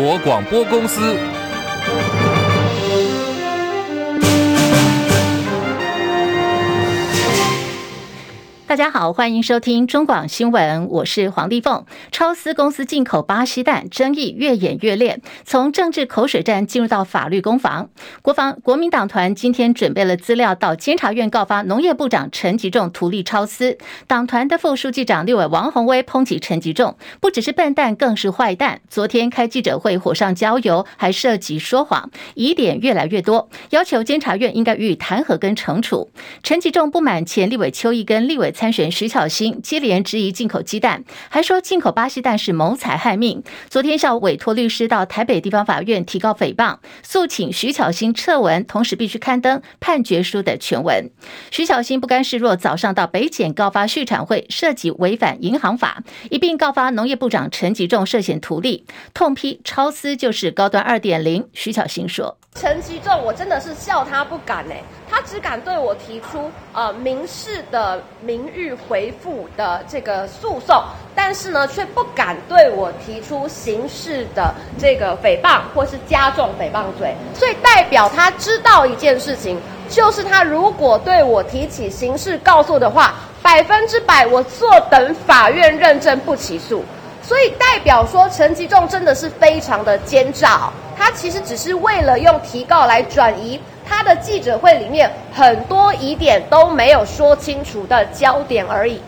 国广播公司。大家好，欢迎收听中广新闻，我是黄丽凤。超丝公司进口巴西蛋争议越演越烈，从政治口水战进入到法律攻防。国防国民党团今天准备了资料到监察院告发农业部长陈吉仲图利超丝。党团的副书记长立委王鸿薇抨击陈吉仲不只是笨蛋，更是坏蛋。昨天开记者会火上浇油，还涉及说谎，疑点越来越多，要求监察院应该予以弹劾跟惩处。陈吉仲不满前立委邱毅跟立委。参选徐巧芯接连质疑进口鸡蛋，还说进口巴西蛋是谋财害命。昨天下午委托律师到台北地方法院提告诽谤，诉请徐巧芯撤文，同时必须刊登判决书的全文。徐巧芯不甘示弱，早上到北检告发畜产会涉及违反银行法，一并告发农业部长陈吉仲涉嫌图利，痛批超私就是高端二点零。徐巧芯说。陈吉仲，我真的是笑他不敢呢，他只敢对我提出呃民事的名誉回复的这个诉讼，但是呢，却不敢对我提出刑事的这个诽谤或是加重诽谤罪，所以代表他知道一件事情，就是他如果对我提起刑事告诉的话，百分之百我坐等法院认证不起诉，所以代表说陈吉仲真的是非常的奸诈。他其实只是为了用提告来转移他的记者会里面很多疑点都没有说清楚的焦点而已。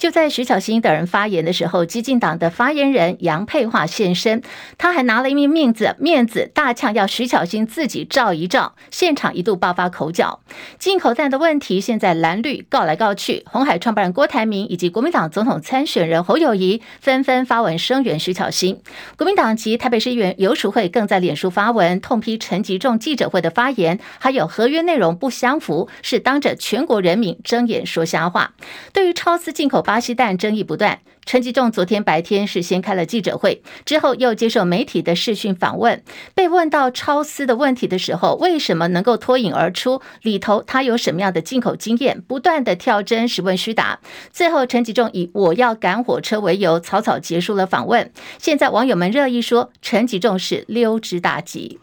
就在徐巧芯等人发言的时候，激进党的发言人杨佩华现身，他还拿了一名面子面子，大呛要徐巧芯自己照一照，现场一度爆发口角。进口蛋的问题，现在蓝绿告来告去，红海创办人郭台铭以及国民党总统参选人侯友宜纷纷发文声援徐巧芯。国民党籍台北市议员游淑慧更在脸书发文痛批陈吉仲记者会的发言，还有合约内容不相符，是当着全国人民睁眼说瞎话。对于超丝进口。巴西蛋争议不断，陈吉仲昨天白天是先开了记者会，之后又接受媒体的视讯访问。被问到超丝的问题的时候，为什么能够脱颖而出？里头他有什么样的进口经验？不断的跳针，实问虚答。最后，陈吉仲以“我要赶火车”为由，草草结束了访问。现在网友们热议说，陈吉仲是溜之大吉。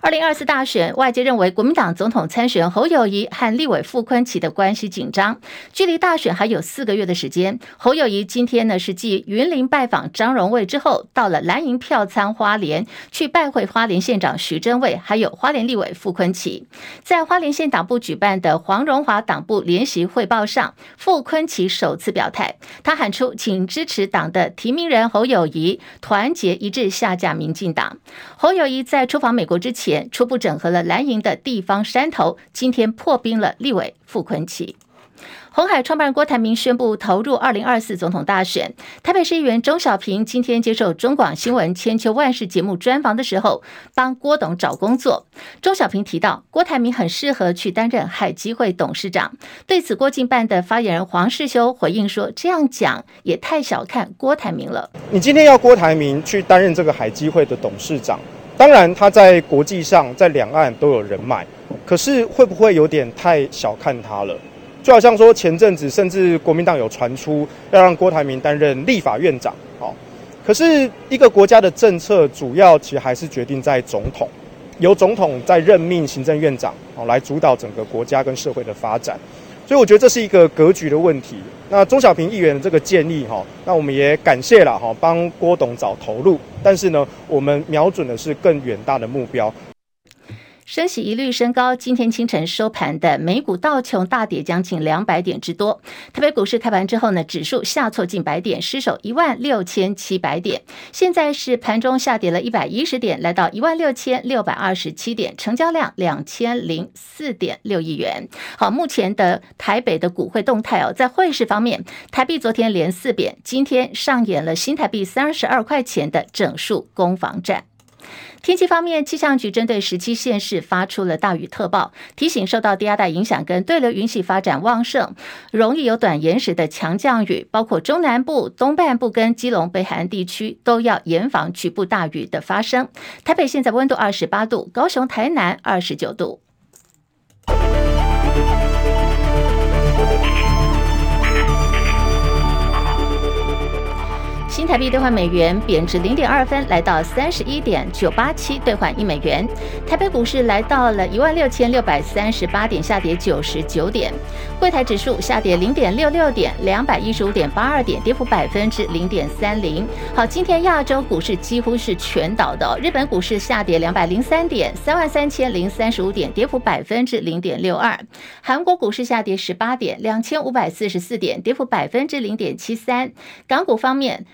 二零二四大选，外界认为国民党总统参选侯友谊和立委傅昆萁的关系紧张。距离大选还有四个月的时间，侯友谊今天呢是继云林拜访张荣卫之后，到了蓝营票仓花莲去拜会花莲县长许榛蔚，还有花莲立委傅昆萁。在花莲县党部举办的黄荣华党部联席汇报上，傅昆萁首次表态，他喊出请支持党的提名人侯友谊，团结一致下架民进党。侯友谊在出访美国之之前，初步整合了蓝营的地方山头，今天破冰了立委傅崐萁。红海创办人郭台铭宣布投入二零二四总统大选。台北市议员钟小平今天接受中广新闻千秋万世节目专访的时候，帮郭董找工作。钟小平提到，郭台铭很适合去担任海基会董事长。对此，郭进办的发言人黄世修回应说：“这样讲也太小看郭台铭了。你今天要郭台铭去担任这个海基会的董事长，当然他在国际上在两岸都有人脉，可是会不会有点太小看他了？”就好像说，前阵子甚至国民党有传出要让郭台铭担任立法院长，好，可是一个国家的政策主要其实还是决定在总统，由总统在任命行政院长，好来主导整个国家跟社会的发展，所以我觉得这是一个格局的问题。那钟小平议员的这个建议哈，那我们也感谢了哈，帮郭董找投入，但是呢，我们瞄准的是更远大的目标。升息一律升高，今天清晨收盘的美股道琼大跌将近两百点之多。台北股市开盘之后呢，指数下挫近百点，失守一万六千七百点。现在是盘中下跌了一百一十点，来到一万六千六百二十七点，成交量两千零四点六亿元。好，目前的台北的股汇动态哦，在汇市方面，台币昨天连四贬，今天上演了新台币三十二块钱的整数攻防战。天气方面，气象局针对十七县市发出了大雨特报，提醒受到低压带影响跟对流云系发展旺盛，容易有短延时的强降雨，包括中南部、东半部跟基隆北海岸地区都要严防局部大雨的发生。台北现在温度二十八度，高雄、台南二十九度。台币兑换美元贬值零点二分，来到三十一点九八七兑换一美元。台北股市来到了一万六千六百三十八点，下跌九十九点。柜台指数下跌零点六六点，两百一十五点八二点，跌幅百分之零点三零。好，今天亚洲股市几乎是全倒的，日本股市下跌两百零三点，三万三千零三十五点，跌幅百分之零点六二。韩国股市下跌十八点，两千五百四十四点，跌幅百分之零点七三。港股方面。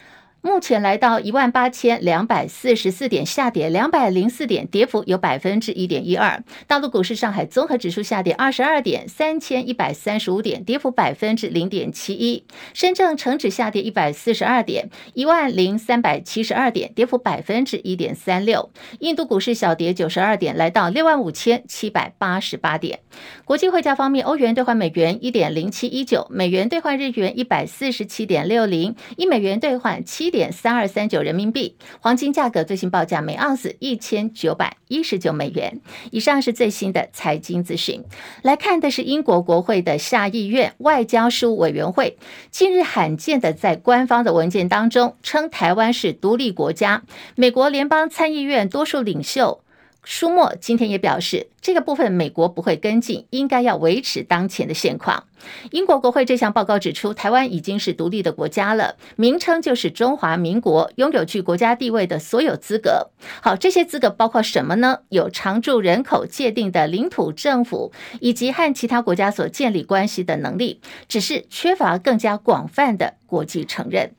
目前来到一万八千两百四十四点，下跌两百零四点，跌幅有百分之一点一二。大陆股市，上海综合指数下跌二十二点，三千一百三十五点，跌幅百分之零点七一。深圳成指下跌一百四十二点，一万零三百七十二点，跌幅百分之一点三六。印度股市小跌九十二点，来到六万五千七百八十八点。国际汇价方面，欧元兑换美元一点零七一九，美元兑换日元一百四十七点六零，一美元兑换七点三二三九人民币，黄金价格最新报价每盎司一千九百一十九美元。以上是最新的财经资讯。来看的是英国国会的下议院外交事务委员会，近日罕见的在官方的文件当中称台湾是独立国家。美国联邦参议院多数领袖。舒默今天也表示，这个部分美国不会跟进，应该要维持当前的现况。英国国会这项报告指出，台湾已经是独立的国家了，名称就是中华民国，拥有具国家地位的所有资格。好，这些资格包括什么呢？有常住人口界定的领土政府，以及和其他国家所建立关系的能力，只是缺乏更加广泛的国际承认。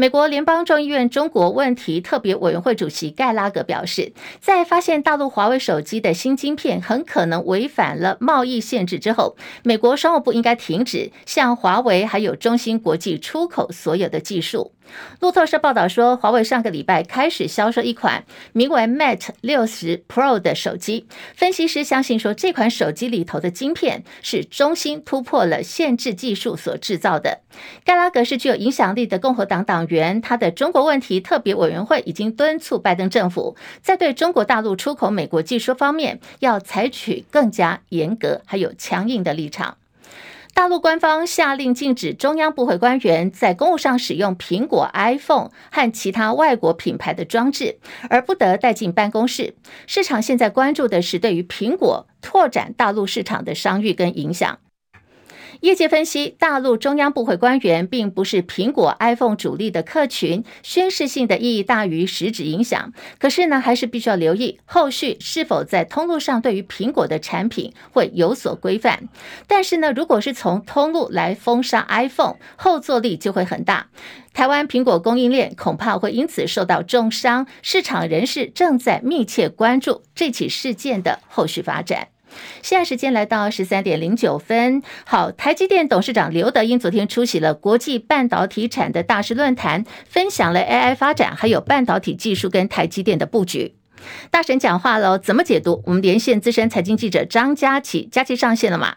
美国联邦众议院中国问题特别委员会主席盖拉格表示，在发现大陆华为手机的新晶片很可能违反了贸易限制之后，美国商务部应该停止向华为还有中芯国际出口所有的技术。路透社报道说，华为上个礼拜开始销售一款名为 Mate 60 Pro 的手机。分析师相信说，这款手机里头的晶片是中芯突破了限制技术所制造的。盖拉格是具有影响力的共和党党员，他的中国问题特别委员会已经敦促拜登政府在对中国大陆出口美国技术方面要采取更加严格还有强硬的立场。大陆官方下令禁止中央部会官员在公务上使用苹果 iPhone 和其他外国品牌的装置，而不得带进办公室。市场现在关注的是对于苹果拓展大陆市场的商誉跟影响。业界分析，大陆中央部会官员并不是苹果 iPhone 主力的客群，宣示性的意义大于实质影响。可是呢，还是必须要留意后续是否在通路上对于苹果的产品会有所规范。但是呢，如果是从通路来封杀 iPhone，后坐力就会很大，台湾苹果供应链恐怕会因此受到重伤。市场人士正在密切关注这起事件的后续发展。现在时间来到十三点零九分。好，台积电董事长刘德英昨天出席了国际半导体产的大师论坛，分享了 AI 发展还有半导体技术跟台积电的布局。大神讲话喽，怎么解读？我们连线资深财经记者张佳琪，佳琪上线了吗？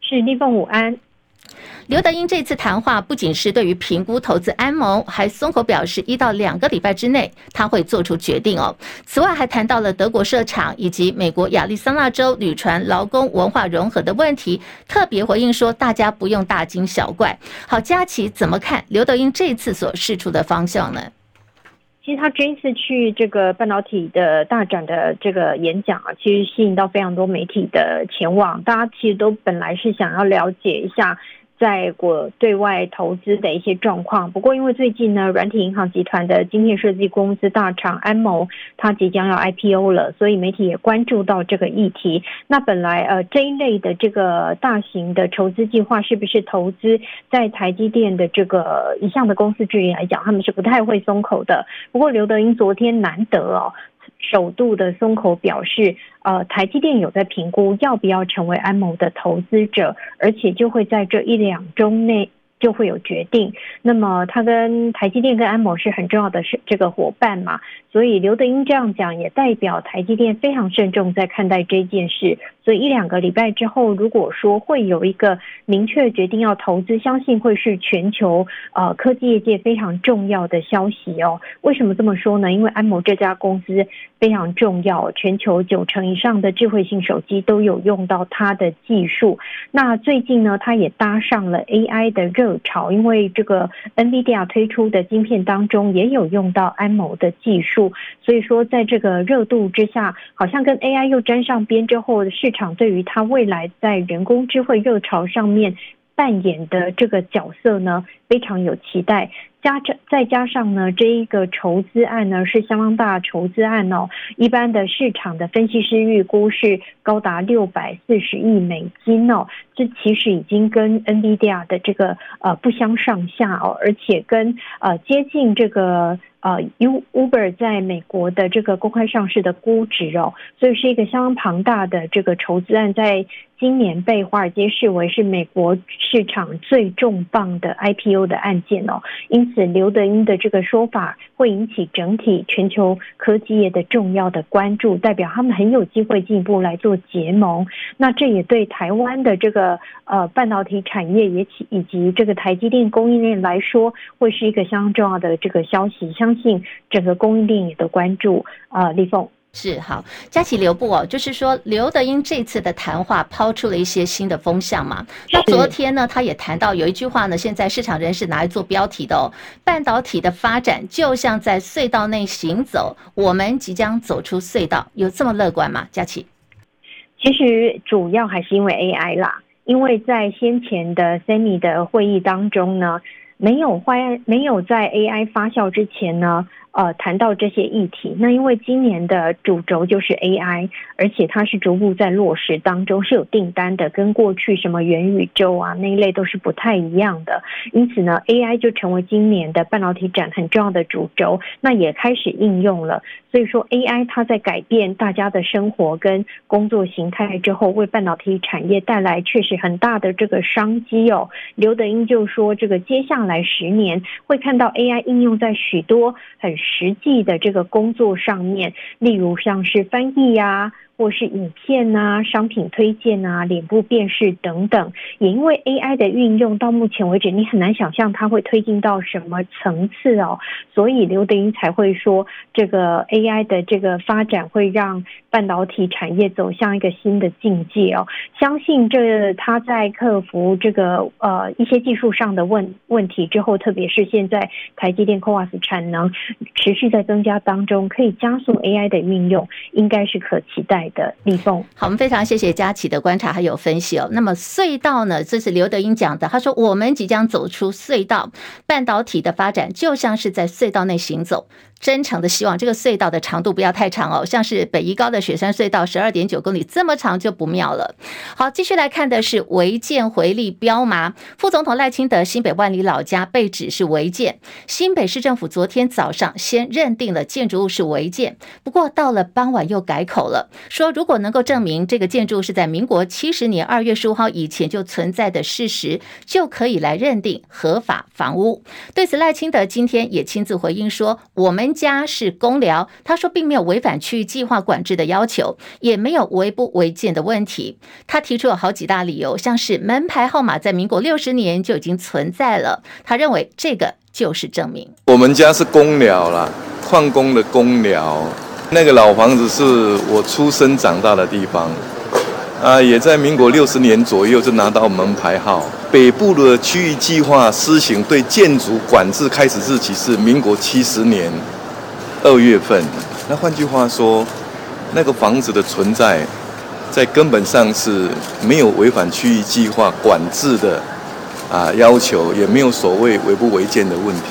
是立凤午安。刘德英这次谈话不仅是对于评估投资安盟，还松口表示一到两个礼拜之内他会做出决定哦。此外，还谈到了德国设厂以及美国亚利桑那州旅船劳工文化融合的问题，特别回应说大家不用大惊小怪。好，佳琪怎么看刘德英这次所示出的方向呢？其实他这一次去这个半导体的大展的这个演讲啊，其实吸引到非常多媒体的前往，大家其实都本来是想要了解一下。在国对外投资的一些状况，不过因为最近呢，软体银行集团的晶片设计公司大厂安谋，它即将要 IPO 了，所以媒体也关注到这个议题。那本来呃这一类的这个大型的筹资计划，是不是投资在台积电的这个一项的公司治理来讲，他们是不太会松口的。不过刘德英昨天难得哦。首度的松口表示，呃，台积电有在评估要不要成为安谋的投资者，而且就会在这一两周内。就会有决定。那么他跟台积电跟安谋是很重要的是这个伙伴嘛，所以刘德英这样讲也代表台积电非常慎重在看待这件事。所以一两个礼拜之后，如果说会有一个明确决定要投资，相信会是全球呃科技业界非常重要的消息哦。为什么这么说呢？因为安谋这家公司非常重要，全球九成以上的智慧型手机都有用到它的技术。那最近呢，它也搭上了 AI 的热潮，因为这个 NVIDIA 推出的晶片当中也有用到安谋的技术，所以说在这个热度之下，好像跟 AI 又沾上边之后是，场对于他未来在人工智慧热潮上面扮演的这个角色呢，非常有期待。加这再加上呢，这一个筹资案呢是相当大筹资案哦，一般的市场的分析师预估是高达六百四十亿美金哦，这其实已经跟 NVIDIA 的这个呃不相上下哦，而且跟呃接近这个。呃，U Uber 在美国的这个公开上市的估值哦，所以是一个相当庞大的这个筹资案，在今年被华尔街视为是美国市场最重磅的 IPO 的案件哦。因此，刘德英的这个说法会引起整体全球科技业的重要的关注，代表他们很有机会进一步来做结盟。那这也对台湾的这个呃半导体产业也起以及这个台积电供应链来说，会是一个相当重要的这个消息。相信整个供应链也都关注啊，立凤是好，佳琪留步哦，就是说刘德英这次的谈话抛出了一些新的风向嘛。那昨天呢，他也谈到有一句话呢，现在市场人士拿来做标题的哦，半导体的发展就像在隧道内行走，我们即将走出隧道，有这么乐观吗？佳琪，其实主要还是因为 AI 啦，因为在先前的 Semi 的会议当中呢。没有坏，没有在 AI 发酵之前呢。呃，谈到这些议题，那因为今年的主轴就是 AI，而且它是逐步在落实当中，是有订单的，跟过去什么元宇宙啊那一类都是不太一样的。因此呢，AI 就成为今年的半导体展很重要的主轴，那也开始应用了。所以说，AI 它在改变大家的生活跟工作形态之后，为半导体产业带来确实很大的这个商机哦。刘德英就说，这个接下来十年会看到 AI 应用在许多很。实际的这个工作上面，例如像是翻译呀。或是影片啊、商品推荐啊、脸部辨识等等，也因为 AI 的运用，到目前为止你很难想象它会推进到什么层次哦。所以刘德英才会说，这个 AI 的这个发展会让半导体产业走向一个新的境界哦。相信这他在克服这个呃一些技术上的问问题之后，特别是现在台积电 c o a s 产能持续在增加当中，可以加速 AI 的运用，应该是可期待的立凤，好，我们非常谢谢佳琪的观察还有分析哦。那么隧道呢？这是刘德英讲的，他说我们即将走出隧道，半导体的发展就像是在隧道内行走。真诚的希望这个隧道的长度不要太长哦，像是北宜高的雪山隧道，十二点九公里这么长就不妙了。好，继续来看的是违建回力标吗？副总统赖清德新北万里老家被指是违建，新北市政府昨天早上先认定了建筑物是违建，不过到了傍晚又改口了，说如果能够证明这个建筑是在民国七十年二月十五号以前就存在的事实，就可以来认定合法房屋。对此，赖清德今天也亲自回应说，我们。家是公寮，他说并没有违反区域计划管制的要求，也没有违不违建的问题。他提出了好几大理由，像是门牌号码在民国六十年就已经存在了，他认为这个就是证明。我们家是公寮啦，矿工的公寮，那个老房子是我出生长大的地方。啊，也在民国六十年左右就拿到门牌号。北部的区域计划施行对建筑管制开始日期是民国七十年二月份。那换句话说，那个房子的存在，在根本上是没有违反区域计划管制的啊要求，也没有所谓违不违建的问题。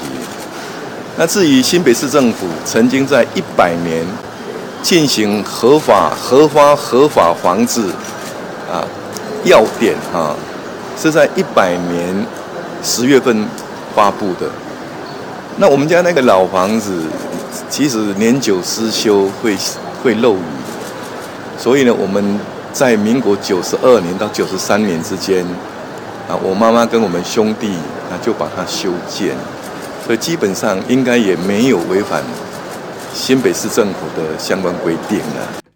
那至于新北市政府曾经在一百年进行合法、合发、合法房子。啊，要点哈，是在一百年十月份发布的。那我们家那个老房子，其实年久失修会会漏雨，所以呢，我们在民国九十二年到九十三年之间，啊，我妈妈跟我们兄弟啊就把它修建，所以基本上应该也没有违反新北市政府的相关规定啊。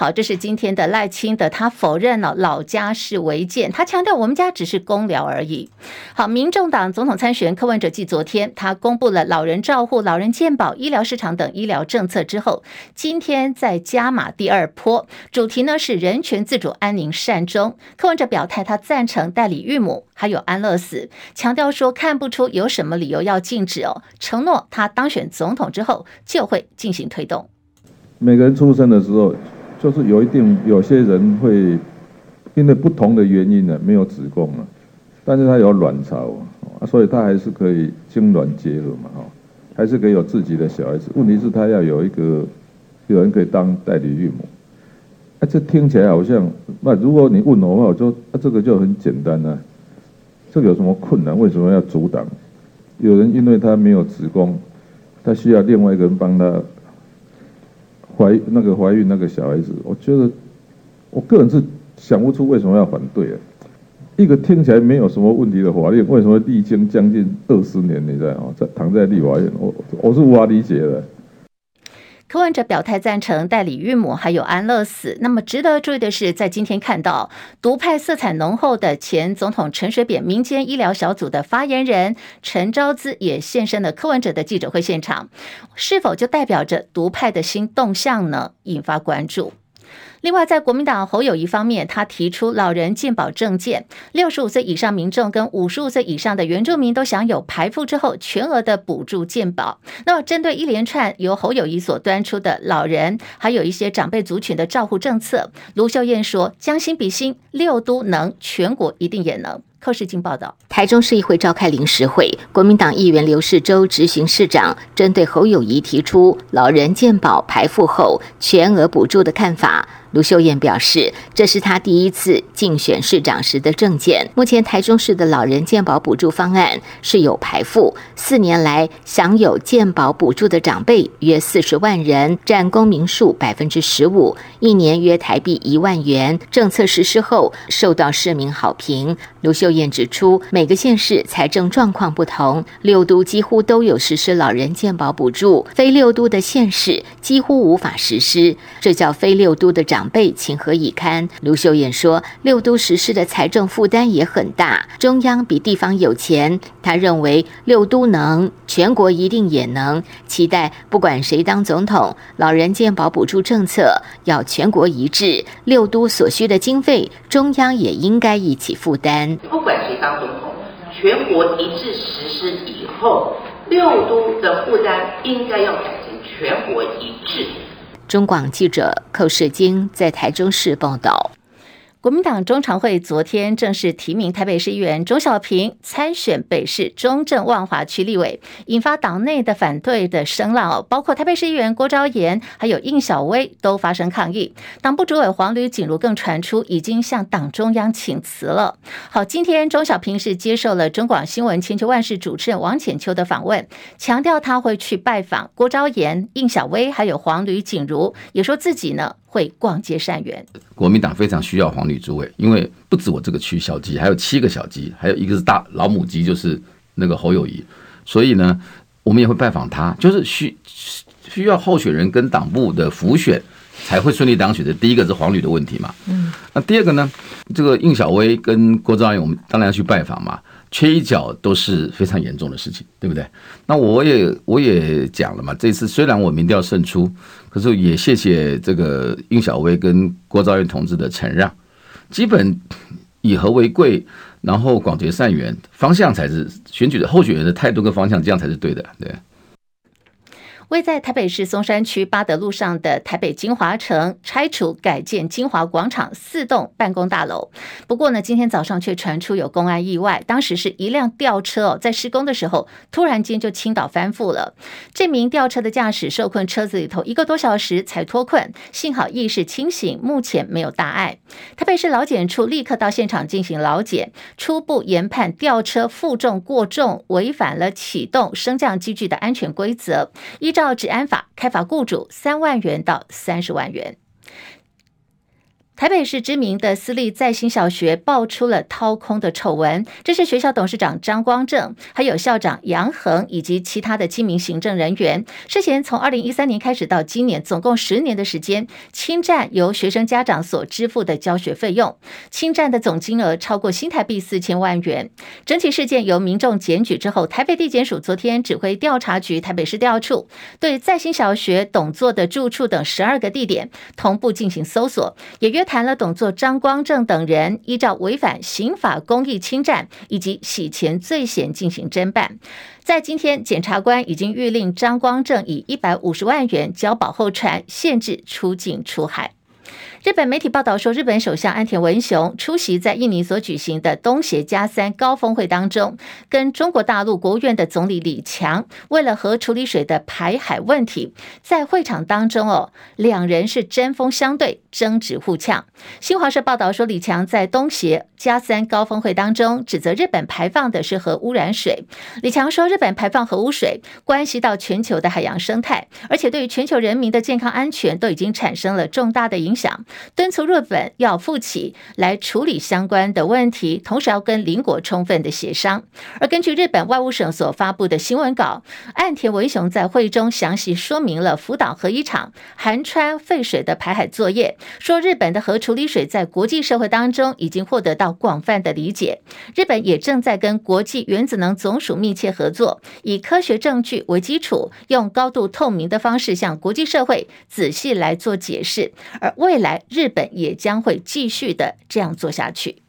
好，这是今天的赖清德，他否认了老家是违建，他强调我们家只是公寮而已。好，民众党总统参选人柯文哲继昨天他公布了老人照护、老人健保、医疗市场等医疗政策之后，今天在加码第二波，主题呢是人权自主、安宁善终。柯文哲表态，他赞成代理育母还有安乐死，强调说看不出有什么理由要禁止哦，承诺他当选总统之后就会进行推动。每个人出生的时候。就是有一定有些人会因为不同的原因呢，没有子宫了，但是他有卵巢啊，所以他还是可以精卵结合嘛，哈，还是可以有自己的小孩子。问题是，他要有一个有人可以当代理孕母。啊，这听起来好像，那如果你问我的话，我就啊，这个就很简单啊，这个有什么困难？为什么要阻挡？有人因为他没有子宫，他需要另外一个人帮他。怀那个怀孕那个小孩子，我觉得我个人是想不出为什么要反对啊。一个听起来没有什么问题的法令，为什么历经将近二十年，你知道吗？在躺在立法院，我我是无法理解的。柯文哲表态赞成代理孕母还有安乐死。那么值得注意的是，在今天看到独派色彩浓厚的前总统陈水扁民间医疗小组的发言人陈昭资也现身了柯文哲的记者会现场，是否就代表着独派的新动向呢？引发关注。另外，在国民党侯友宜方面，他提出老人健保政见，六十五岁以上民众跟五十五岁以上的原住民都享有排付之后全额的补助健保。那么，针对一连串由侯友宜所端出的老人，还有一些长辈族群的照护政策，卢秀燕说：“将心比心，六都能，全国一定也能。”寇世京报道，台中市议会召开临时会，国民党议员刘世洲执行市长，针对侯友宜提出老人健保排付后全额补助的看法。卢秀燕表示，这是她第一次竞选市长时的证件。目前台中市的老人健保补助方案是有排付，四年来享有健保补助的长辈约四十万人，占公民数百分之十五，一年约台币一万元。政策实施后，受到市民好评。卢秀燕指出，每个县市财政状况不同，六都几乎都有实施老人健保补助，非六都的县市几乎无法实施，这叫非六都的长。长辈情何以堪？卢秀燕说：“六都实施的财政负担也很大，中央比地方有钱。他认为六都能，全国一定也能。期待不管谁当总统，老人健保补助政策要全国一致，六都所需的经费，中央也应该一起负担。不管谁当总统，全国一致实施以后，六都的负担应该要改成全国一致。”中广记者寇世京在台中市报道。国民党中常会昨天正式提名台北市议员钟小平参选北市中正万华区立委，引发党内的反对的声浪哦，包括台北市议员郭昭言还有应小薇都发生抗议。党部主委黄吕锦如更传出已经向党中央请辞了。好，今天钟小平是接受了中广新闻千秋万世主持人王浅秋的访问，强调他会去拜访郭昭言、应小薇还有黄吕锦如，也说自己呢。会逛街善缘，国民党非常需要黄女诸位，因为不止我这个区小鸡，还有七个小鸡，还有一个是大老母鸡，就是那个侯友宜，所以呢，我们也会拜访他，就是需需要候选人跟党部的辅选才会顺利当选的。第一个是黄吕的问题嘛，嗯，那第二个呢，这个应小薇跟郭昭岩，我们当然要去拜访嘛。缺一角都是非常严重的事情，对不对？那我也我也讲了嘛，这次虽然我民调胜出，可是也谢谢这个应晓薇跟郭兆元同志的承让，基本以和为贵，然后广结善缘，方向才是选举的候选人的态度跟方向，这样才是对的，对。位在台北市松山区八德路上的台北金华城拆除改建金华广场四栋办公大楼，不过呢，今天早上却传出有公安意外，当时是一辆吊车哦，在施工的时候突然间就倾倒翻覆了，这名吊车的驾驶受困车子里头一个多小时才脱困，幸好意识清醒，目前没有大碍。台北市劳检处立刻到现场进行劳检，初步研判吊车负重过重，违反了启动升降机具的安全规则，依。照治安法开罚雇主三万元到三十万元。台北市知名的私立在兴小学爆出了掏空的丑闻，这是学校董事长张光正，还有校长杨恒以及其他的七名行政人员，涉嫌从二零一三年开始到今年，总共十年的时间，侵占由学生家长所支付的教学费用，侵占的总金额超过新台币四千万元。整起事件由民众检举之后，台北地检署昨天指挥调查局台北市调处对在兴小学董座的住处等十二个地点同步进行搜索，也约。谈了董座张光正等人依照违反刑法公益侵占以及洗钱罪嫌进行侦办，在今天，检察官已经谕令张光正以一百五十万元交保候传，限制出境出海。日本媒体报道说，日本首相安田文雄出席在印尼所举行的东协加三高峰会当中，跟中国大陆国务院的总理李强为了核处理水的排海问题，在会场当中哦，两人是针锋相对，争执互呛。新华社报道说，李强在东协加三高峰会当中指责日本排放的是核污染水。李强说，日本排放核污水关系到全球的海洋生态，而且对于全球人民的健康安全都已经产生了重大的影响。敦促日本要负起来处理相关的问题，同时要跟邻国充分的协商。而根据日本外务省所发布的新闻稿，岸田文雄在会中详细说明了福岛核一厂含氚废水的排海作业，说日本的核处理水在国际社会当中已经获得到广泛的理解，日本也正在跟国际原子能总署密切合作，以科学证据为基础，用高度透明的方式向国际社会仔细来做解释，而未来。日本也将会继续的这样做下去。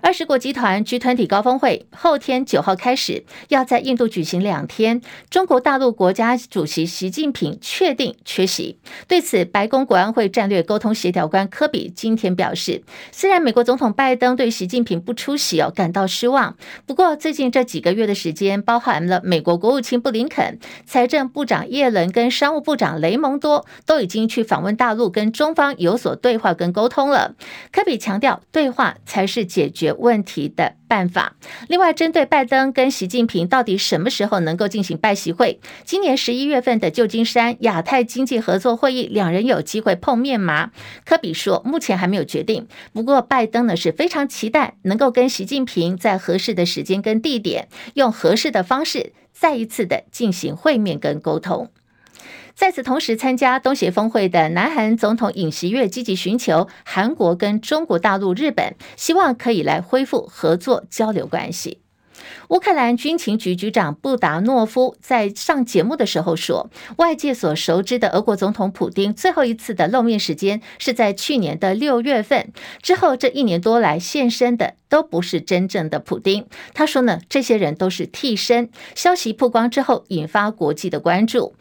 二十国集团 G 团体高峰会后天九号开始要在印度举行两天，中国大陆国家主席习近平确定缺席。对此，白宫国安会战略沟通协调官科比今天表示，虽然美国总统拜登对习近平不出席哦感到失望，不过最近这几个月的时间，包含了美国国务卿布林肯、财政部长耶伦跟商务部长雷蒙多都已经去访问大陆，跟中方有所对话跟沟通了。科比强调，对话才是解。解决问题的办法。另外，针对拜登跟习近平到底什么时候能够进行拜习会，今年十一月份的旧金山亚太经济合作会议，两人有机会碰面吗？科比说，目前还没有决定。不过，拜登呢是非常期待能够跟习近平在合适的时间跟地点，用合适的方式再一次的进行会面跟沟通。在此同时，参加东协峰会的南韩总统尹锡悦积极寻求韩国跟中国大陆、日本，希望可以来恢复合作交流关系。乌克兰军情局局长布达诺夫在上节目的时候说，外界所熟知的俄国总统普丁最后一次的露面时间是在去年的六月份，之后这一年多来现身的都不是真正的普丁。他说呢，这些人都是替身。消息曝光之后，引发国际的关注。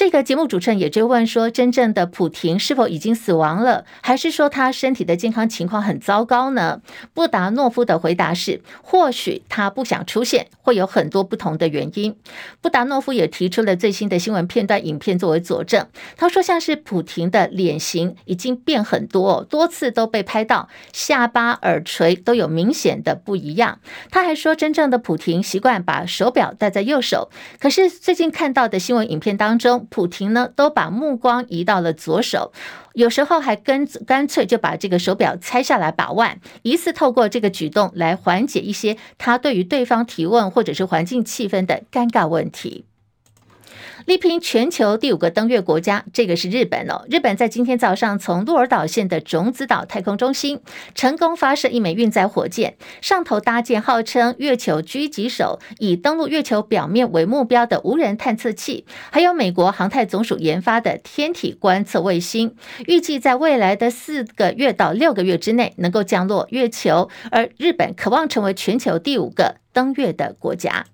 这个节目主持人也追问说：“真正的普廷是否已经死亡了，还是说他身体的健康情况很糟糕呢？”布达诺夫的回答是：“或许他不想出现，会有很多不同的原因。”布达诺夫也提出了最新的新闻片段影片作为佐证。他说：“像是普廷的脸型已经变很多，多次都被拍到下巴、耳垂都有明显的不一样。”他还说：“真正的普廷习惯把手表戴在右手，可是最近看到的新闻影片当中。”普廷呢，都把目光移到了左手，有时候还跟干脆就把这个手表拆下来把玩，疑似透过这个举动来缓解一些他对于对方提问或者是环境气氛的尴尬问题。力拼全球第五个登月国家，这个是日本哦。日本在今天早上从鹿儿岛县的种子岛太空中心成功发射一枚运载火箭，上头搭建号称月球狙击手，以登陆月球表面为目标的无人探测器，还有美国航太总署研发的天体观测卫星，预计在未来的四个月到六个月之内能够降落月球。而日本渴望成为全球第五个登月的国家。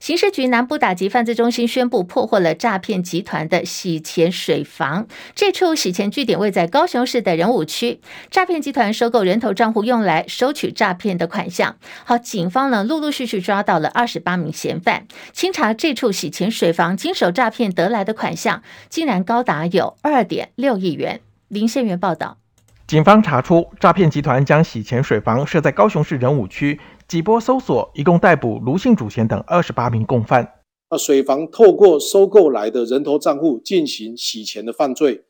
刑事局南部打击犯罪中心宣布破获了诈骗集团的洗钱水房。这处洗钱据点位在高雄市的仁武区。诈骗集团收购人头账户，用来收取诈骗的款项。好，警方呢陆陆续续抓到了二十八名嫌犯。清查这处洗钱水房经手诈骗得来的款项，竟然高达有二点六亿元。林宪元报道。警方查出诈骗集团将洗钱水房设在高雄市仁武区。几波搜索，一共逮捕卢姓主嫌等二十八名共犯。那水房透过收购来的人头账户进行洗钱的犯罪，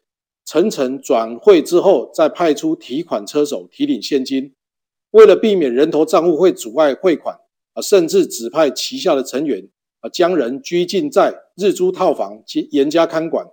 层层转汇之后，再派出提款车手提领现金。为了避免人头账户会阻碍汇款啊，甚至指派旗下的成员啊，将人拘禁在日租套房，及严加看管。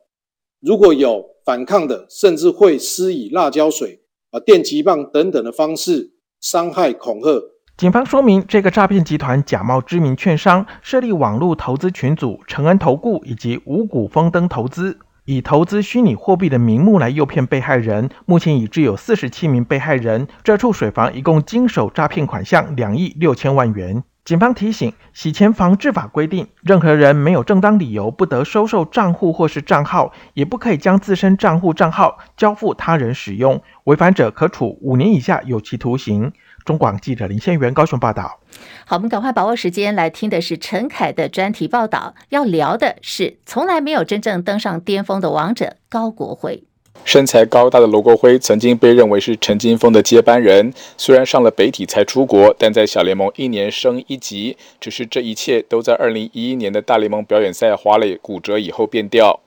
如果有反抗的，甚至会施以辣椒水啊、电击棒等等的方式伤害恐吓。警方说明，这个诈骗集团假冒知名券商，设立网络投资群组，承恩投顾以及五股丰登投资。以投资虚拟货币的名目来诱骗被害人，目前已知有四十七名被害人。这处水房一共经手诈骗款项两亿六千万元。警方提醒，洗钱防治法规定，任何人没有正当理由不得收受账户或是账号，也不可以将自身账户账号交付他人使用，违反者可处五年以下有期徒刑。中广记者林先元高雄报道。好，我们赶快把握时间来听的是陈凯的专题报道。要聊的是从来没有真正登上巅峰的王者高国辉。身材高大的罗国辉曾经被认为是陈金峰的接班人。虽然上了北体才出国，但在小联盟一年升一级。只是这一切都在二零一一年的大联盟表演赛滑垒骨折以后变调。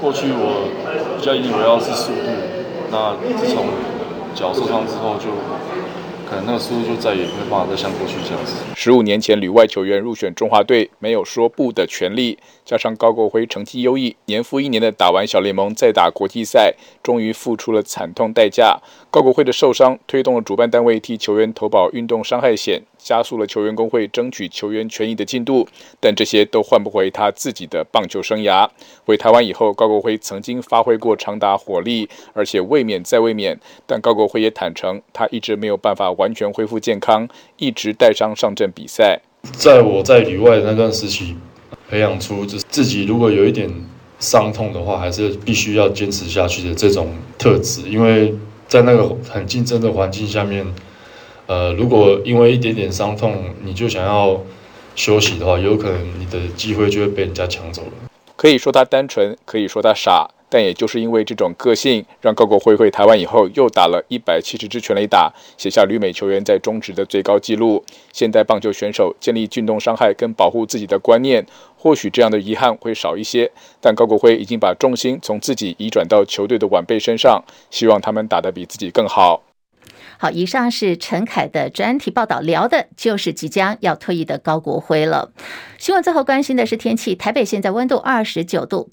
过去我比较引以为要是速度，那自从脚受伤之后就。那个速度就再也没有办法再像过去这样子。十五年前，旅外球员入选中华队，没有说不的权利。加上高国辉成绩优异，年复一年的打完小联盟，再打国际赛，终于付出了惨痛代价。高国辉的受伤，推动了主办单位替球员投保运动伤害险，加速了球员工会争取球员权益的进度。但这些都换不回他自己的棒球生涯。回台湾以后，高国辉曾经发挥过长达火力，而且卫冕再卫冕。但高国辉也坦诚，他一直没有办法完全恢复健康，一直带伤上阵比赛。在我在旅外的那段时期。培养出就是自己如果有一点伤痛的话，还是必须要坚持下去的这种特质。因为在那个很竞争的环境下面，呃，如果因为一点点伤痛你就想要休息的话，有可能你的机会就会被人家抢走了。可以说他单纯，可以说他傻。但也就是因为这种个性，让高国辉回台湾以后又打了一百七十支全垒打，写下旅美球员在中职的最高纪录。现代棒球选手建立运动伤害跟保护自己的观念，或许这样的遗憾会少一些。但高国辉已经把重心从自己移转到球队的晚辈身上，希望他们打得比自己更好。好，以上是陈凯的专题报道，聊的就是即将要退役的高国辉了。新闻最后关心的是天气，台北现在温度二十九度。